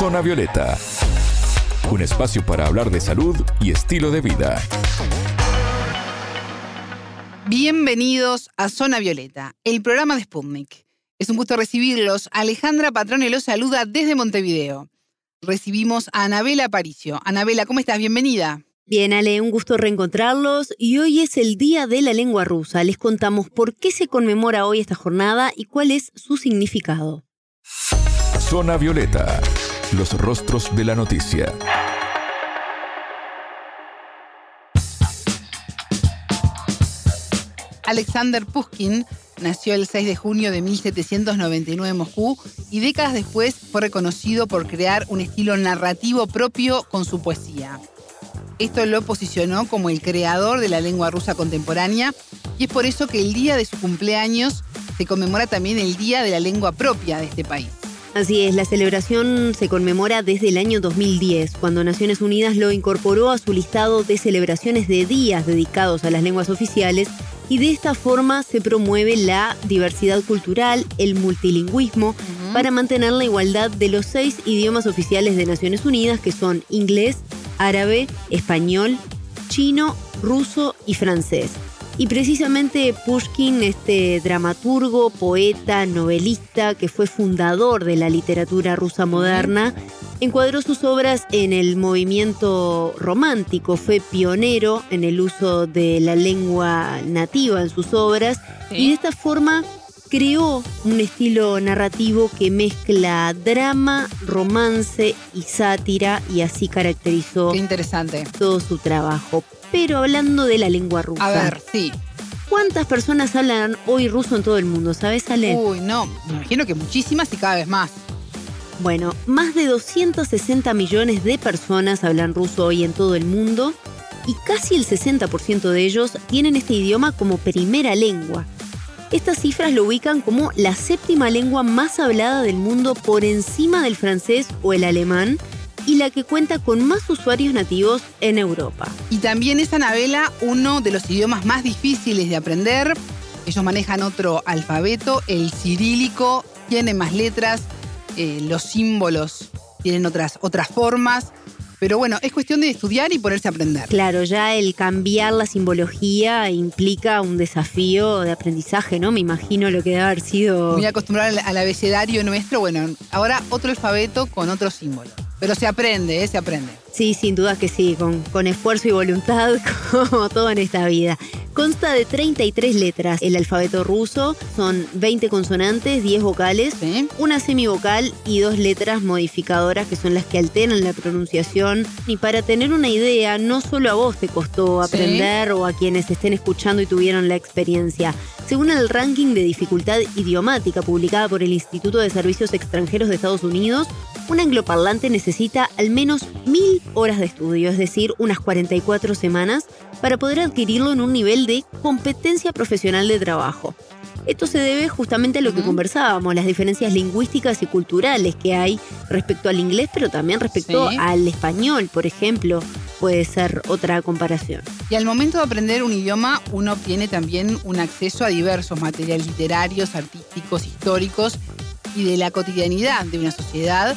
Zona Violeta, un espacio para hablar de salud y estilo de vida. Bienvenidos a Zona Violeta, el programa de Sputnik. Es un gusto recibirlos. Alejandra Patrone los saluda desde Montevideo. Recibimos a Anabela Aparicio. Anabela, ¿cómo estás? Bienvenida. Bien, Ale, un gusto reencontrarlos y hoy es el Día de la Lengua Rusa. Les contamos por qué se conmemora hoy esta jornada y cuál es su significado. Zona Violeta, los rostros de la noticia. Alexander Pushkin nació el 6 de junio de 1799 en Moscú y décadas después fue reconocido por crear un estilo narrativo propio con su poesía. Esto lo posicionó como el creador de la lengua rusa contemporánea y es por eso que el día de su cumpleaños se conmemora también el Día de la Lengua Propia de este país. Así es, la celebración se conmemora desde el año 2010, cuando Naciones Unidas lo incorporó a su listado de celebraciones de días dedicados a las lenguas oficiales y de esta forma se promueve la diversidad cultural, el multilingüismo, para mantener la igualdad de los seis idiomas oficiales de Naciones Unidas, que son inglés, árabe, español, chino, ruso y francés. Y precisamente Pushkin, este dramaturgo, poeta, novelista, que fue fundador de la literatura rusa moderna, encuadró sus obras en el movimiento romántico, fue pionero en el uso de la lengua nativa en sus obras y de esta forma creó un estilo narrativo que mezcla drama, romance y sátira y así caracterizó interesante. todo su trabajo. Pero hablando de la lengua rusa. A ver, sí. ¿Cuántas personas hablan hoy ruso en todo el mundo? ¿Sabes, Ale? Uy, no, me imagino que muchísimas y cada vez más. Bueno, más de 260 millones de personas hablan ruso hoy en todo el mundo y casi el 60% de ellos tienen este idioma como primera lengua. Estas cifras lo ubican como la séptima lengua más hablada del mundo por encima del francés o el alemán y la que cuenta con más usuarios nativos en Europa. Y también es Anabela uno de los idiomas más difíciles de aprender. Ellos manejan otro alfabeto, el cirílico, tiene más letras, eh, los símbolos tienen otras, otras formas. Pero bueno, es cuestión de estudiar y ponerse a aprender. Claro, ya el cambiar la simbología implica un desafío de aprendizaje, ¿no? Me imagino lo que debe haber sido. Muy acostumbrado al, al abecedario nuestro, bueno, ahora otro alfabeto con otro símbolo. Pero se aprende, ¿eh? Se aprende. Sí, sin duda que sí, con, con esfuerzo y voluntad, como todo en esta vida. Consta de 33 letras. El alfabeto ruso son 20 consonantes, 10 vocales, ¿Sí? una semivocal y dos letras modificadoras que son las que alteran la pronunciación. Y para tener una idea, no solo a vos te costó Sí. aprender o a quienes estén escuchando y tuvieron la experiencia. Según el ranking de dificultad idiomática publicada por el Instituto de Servicios Extranjeros de Estados Unidos, un angloparlante necesita al menos mil horas de estudio, es decir, unas 44 semanas, para poder adquirirlo en un nivel de competencia profesional de trabajo. Esto se debe justamente a lo que conversábamos, las diferencias lingüísticas y culturales que hay respecto al inglés, pero también respecto Sí. al español, por ejemplo, puede ser otra comparación. Y al momento de aprender un idioma, uno obtiene también un acceso a diversos materiales literarios, artísticos, históricos y de la cotidianidad de una sociedad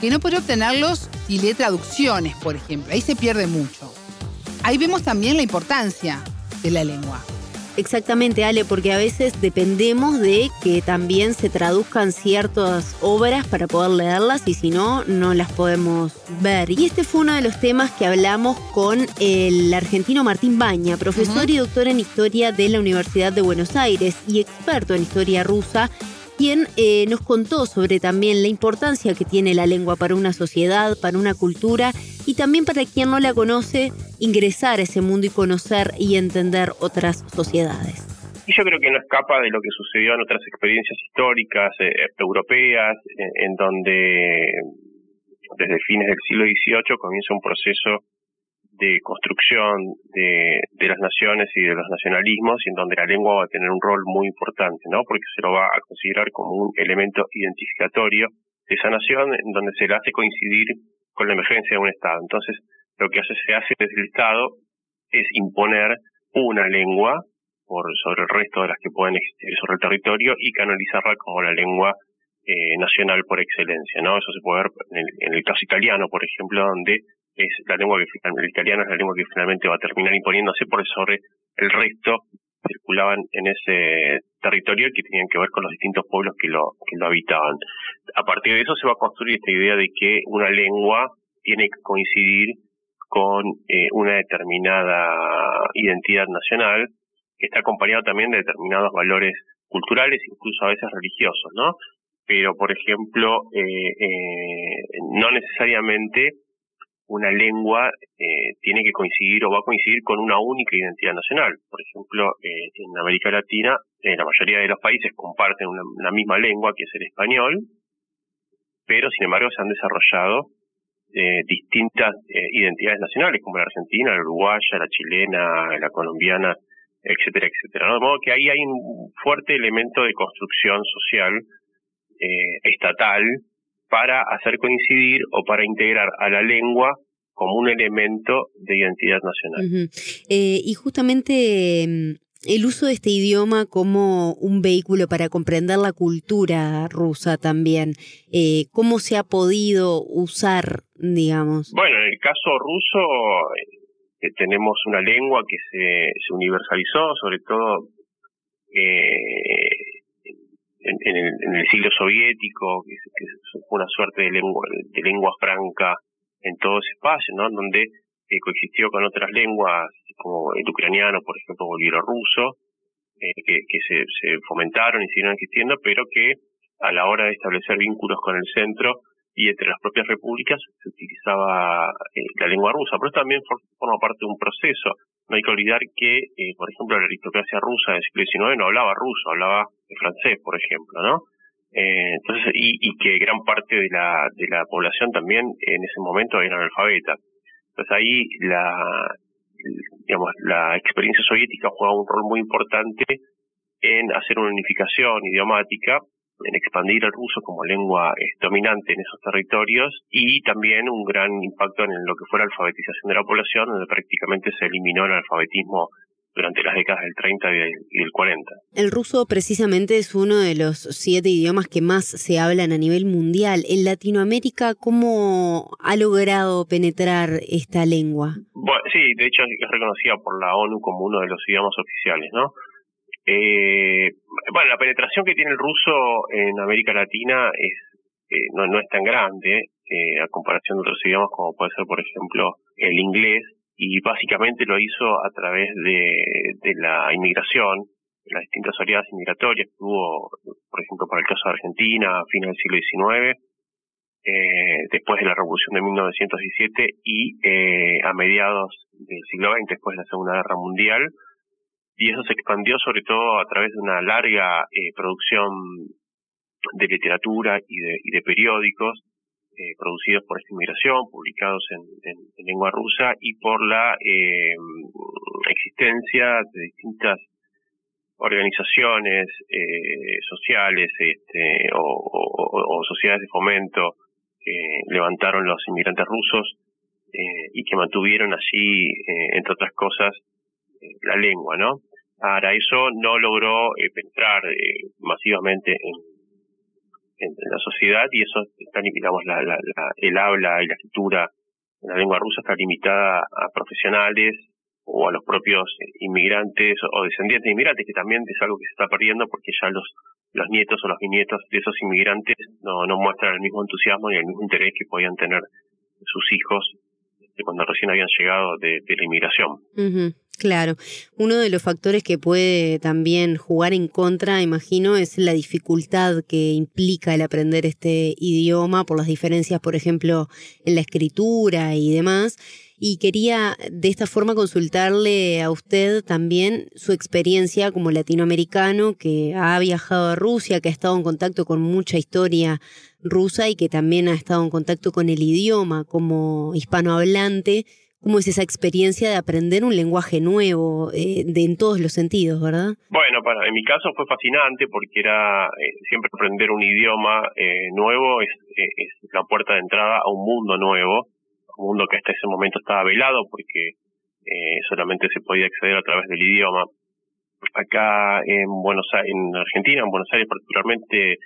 que no podría obtenerlos si lee traducciones, por ejemplo. Ahí se pierde mucho. Ahí vemos también la importancia de la lengua. Exactamente, Ale, porque a veces dependemos de que también se traduzcan ciertas obras para poder leerlas y si no, no las podemos ver. Y este fue uno de los temas que hablamos con el argentino Martín Baña, profesor y doctor en historia de la Universidad de Buenos Aires y experto en historia rusa, quien eh, nos contó sobre también la importancia que tiene la lengua para una sociedad, para una cultura y también para quien no la conoce, ingresar a ese mundo y conocer y entender otras sociedades. Y yo creo que no escapa de lo que sucedió en otras experiencias históricas eh, europeas, en, en donde desde fines del siglo XVIII comienza un proceso de construcción de, de las naciones y de los nacionalismos, y en donde la lengua va a tener un rol muy importante, ¿no? Porque se lo va a considerar como un elemento identificatorio de esa nación, en donde se la hace coincidir con la emergencia de un Estado. Entonces, lo que hace, se hace desde el Estado es imponer una lengua por sobre el resto de las que pueden existir sobre el territorio y canalizarla como la lengua eh, nacional por excelencia, ¿no? Eso se puede ver en el, caso italiano, por ejemplo, donde es la lengua que el italiano es la lengua que finalmente va a terminar imponiéndose por sobre el resto circulaban en ese territorio que tenían que ver con los distintos pueblos que lo que lo habitaban. A partir de eso se va a construir esta idea de que una lengua tiene que coincidir con eh, una determinada identidad nacional que está acompañado también de determinados valores culturales, incluso a veces religiosos, ¿no? Pero, por ejemplo, eh, eh, no necesariamente una lengua eh, tiene que coincidir o va a coincidir con una única identidad nacional. Por ejemplo, eh, en América Latina, la mayoría de los países comparten una, misma lengua, que es el español, pero sin embargo se han desarrollado distintas identidades nacionales, como la argentina, la uruguaya, la chilena, la colombiana, etcétera, etcétera. De modo que ahí hay un fuerte elemento de construcción social estatal para hacer coincidir o para integrar a la lengua como un elemento de identidad nacional. Eh, y justamente mm, el uso de este idioma como un vehículo para comprender la cultura rusa también, eh, ¿cómo se ha podido usar, digamos? Bueno, en el caso ruso eh, tenemos una lengua que se, se universalizó, sobre todo eh, en, el, siglo soviético, que, fue una suerte de lengua, de lengua franca en todo ese espacio, ¿no? Donde eh, coexistió con otras lenguas como el ucraniano, por ejemplo, o el ruso, eh, que, que se, se, fomentaron y siguieron existiendo, pero que a la hora de establecer vínculos con el centro y entre las propias repúblicas se utilizaba eh, la lengua rusa. Pero esto también forma parte de un proceso. No hay que olvidar que, eh, por ejemplo, la aristocracia rusa del siglo XIX no hablaba ruso, hablaba francés, por ejemplo, ¿no? Eh, entonces, y, y, que gran parte de la, de la población también en ese momento era analfabeta. Entonces ahí la, digamos, la experiencia soviética juega un rol muy importante en hacer una unificación idiomática en expandir el ruso como lengua eh, dominante en esos territorios y también un gran impacto en lo que fue la alfabetización de la población, donde prácticamente se eliminó el alfabetismo durante las décadas del 30 y del, 40. El ruso precisamente es uno de los siete idiomas que más se hablan a nivel mundial. En Latinoamérica, ¿cómo ha logrado penetrar esta lengua? Bueno, sí, de hecho es reconocida por la ONU como uno de los idiomas oficiales, ¿no? Eh, bueno, la penetración que tiene el ruso en América Latina es eh, no, es tan grande eh, a comparación de otros idiomas como puede ser, por ejemplo, el inglés, y básicamente lo hizo a través de, la inmigración, las distintas oleadas migratorias que hubo, por ejemplo, para el caso de Argentina, a fines del siglo XIX, eh, después de la Revolución de 1917 y eh, a mediados del siglo XX, después de la Segunda Guerra Mundial, y eso se expandió sobre todo a través de una larga eh, producción de literatura y de, y de periódicos eh, producidos por esta inmigración, publicados en, lengua rusa y por la eh, existencia de distintas organizaciones eh, sociales este, o, sociedades de fomento que levantaron los inmigrantes rusos y que mantuvieron allí, entre otras cosas, la lengua, ¿no? Ahora, eso no logró eh, penetrar eh, masivamente en, la sociedad y eso está, digamos, la, la, el habla y la escritura en la lengua rusa está limitada a profesionales o a los propios inmigrantes o descendientes de inmigrantes, que también es algo que se está perdiendo porque ya los los nietos o los bisnietos de esos inmigrantes no, no muestran el mismo entusiasmo ni el mismo interés que podían tener sus hijos cuando recién habían llegado de, la inmigración. Claro, uno de los factores que puede también jugar en contra, imagino, es la dificultad que implica el aprender este idioma por las diferencias, por ejemplo, en la escritura y demás y quería de esta forma consultarle a usted también su experiencia como latinoamericano que ha viajado a Rusia, que ha estado en contacto con mucha historia rusa y que también ha estado en contacto con el idioma como hispanohablante. ¿Cómo es esa experiencia de aprender un lenguaje nuevo eh, de, en todos los sentidos, verdad? Bueno, para, en mi caso fue fascinante porque era eh, siempre aprender un idioma eh, nuevo es, es la puerta de entrada a un mundo nuevo un mundo que hasta ese momento estaba velado porque eh, solamente se podía acceder a través del idioma. Acá en Buenos Aires, en Argentina, en Buenos Aires particularmente,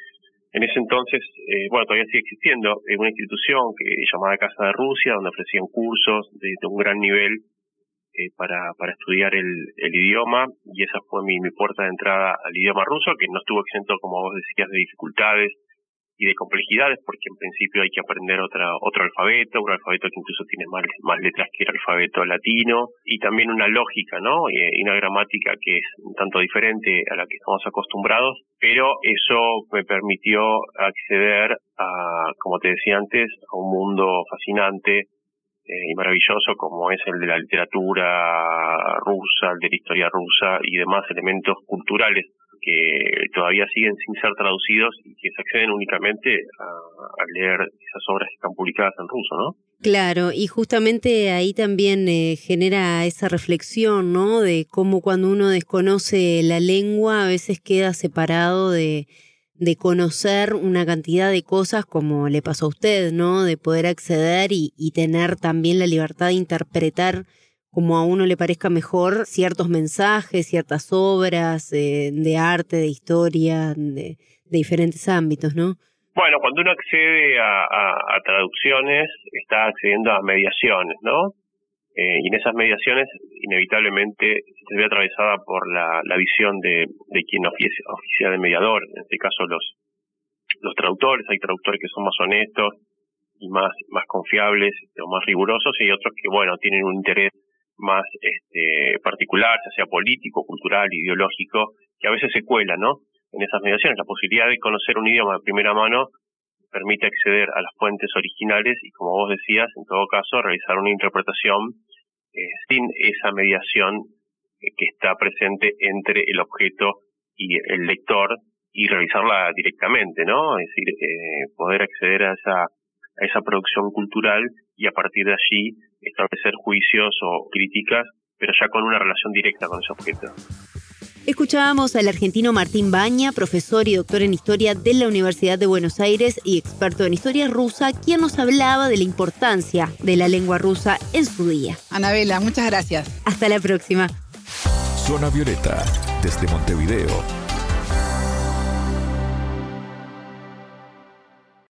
En ese entonces, eh, bueno, todavía sigue existiendo eh, una institución que llamada Casa de Rusia, donde ofrecían cursos de, un gran nivel eh, para, para estudiar el, el, idioma, y esa fue mi, mi puerta de entrada al idioma ruso, que no estuvo exento, como vos decías, de dificultades, y de complejidades, porque en principio hay que aprender otra, otro alfabeto, un alfabeto que incluso tiene más, más letras que el alfabeto latino, y también una lógica, ¿no? Y una gramática que es un tanto diferente a la que estamos acostumbrados, pero eso me permitió acceder a, como te decía antes, a un mundo fascinante eh, y maravilloso como es el de la literatura rusa, el de la historia rusa y demás elementos culturales que todavía siguen sin ser traducidos y que se acceden únicamente a, leer esas obras que están publicadas en ruso, ¿no? Claro, y justamente ahí también eh, genera esa reflexión, ¿no? De cómo cuando uno desconoce la lengua a veces queda separado de, de conocer una cantidad de cosas como le pasó a usted, ¿no? De poder acceder y, y tener también la libertad de interpretar como a uno le parezca mejor ciertos mensajes, ciertas obras eh, de arte, de historia, de, diferentes ámbitos, ¿no? Bueno, cuando uno accede a, traducciones, está accediendo a mediaciones, ¿no? Eh, y en esas mediaciones, inevitablemente, se ve atravesada por la, visión de, quien oficia, oficia de mediador, en este caso los, los traductores, hay traductores que son más honestos y más, más confiables o más rigurosos, y hay otros que, bueno, tienen un interés más este, particular, ya sea político, cultural, ideológico, que a veces se cuela, ¿no? En esas mediaciones, la posibilidad de conocer un idioma de primera mano permite acceder a las fuentes originales y, como vos decías, en todo caso, realizar una interpretación eh, sin esa mediación eh, que está presente entre el objeto y el lector y realizarla directamente, ¿no? Es decir, eh, poder acceder a esa, a esa producción cultural y a partir de allí establecer juicios o críticas, pero ya con una relación directa con ese objeto. Escuchábamos al argentino Martín Baña, profesor y doctor en historia de la Universidad de Buenos Aires y experto en historia rusa, quien nos hablaba de la importancia de la lengua rusa en su día. Anabela, muchas gracias. Hasta la próxima. Zona Violeta, desde Montevideo,